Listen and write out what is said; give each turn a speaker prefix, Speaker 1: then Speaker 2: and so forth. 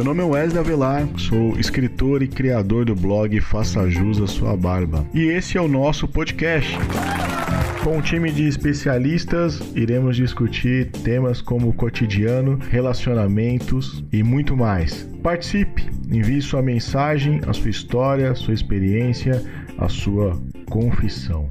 Speaker 1: Meu nome é Wesley Avelar, sou escritor e criador do blog Faça Jus a Sua Barba. E esse é o nosso podcast. Com um time de especialistas, iremos discutir temas como cotidiano, relacionamentos e muito mais. Participe, envie sua mensagem, a sua história, a sua experiência, a sua confissão.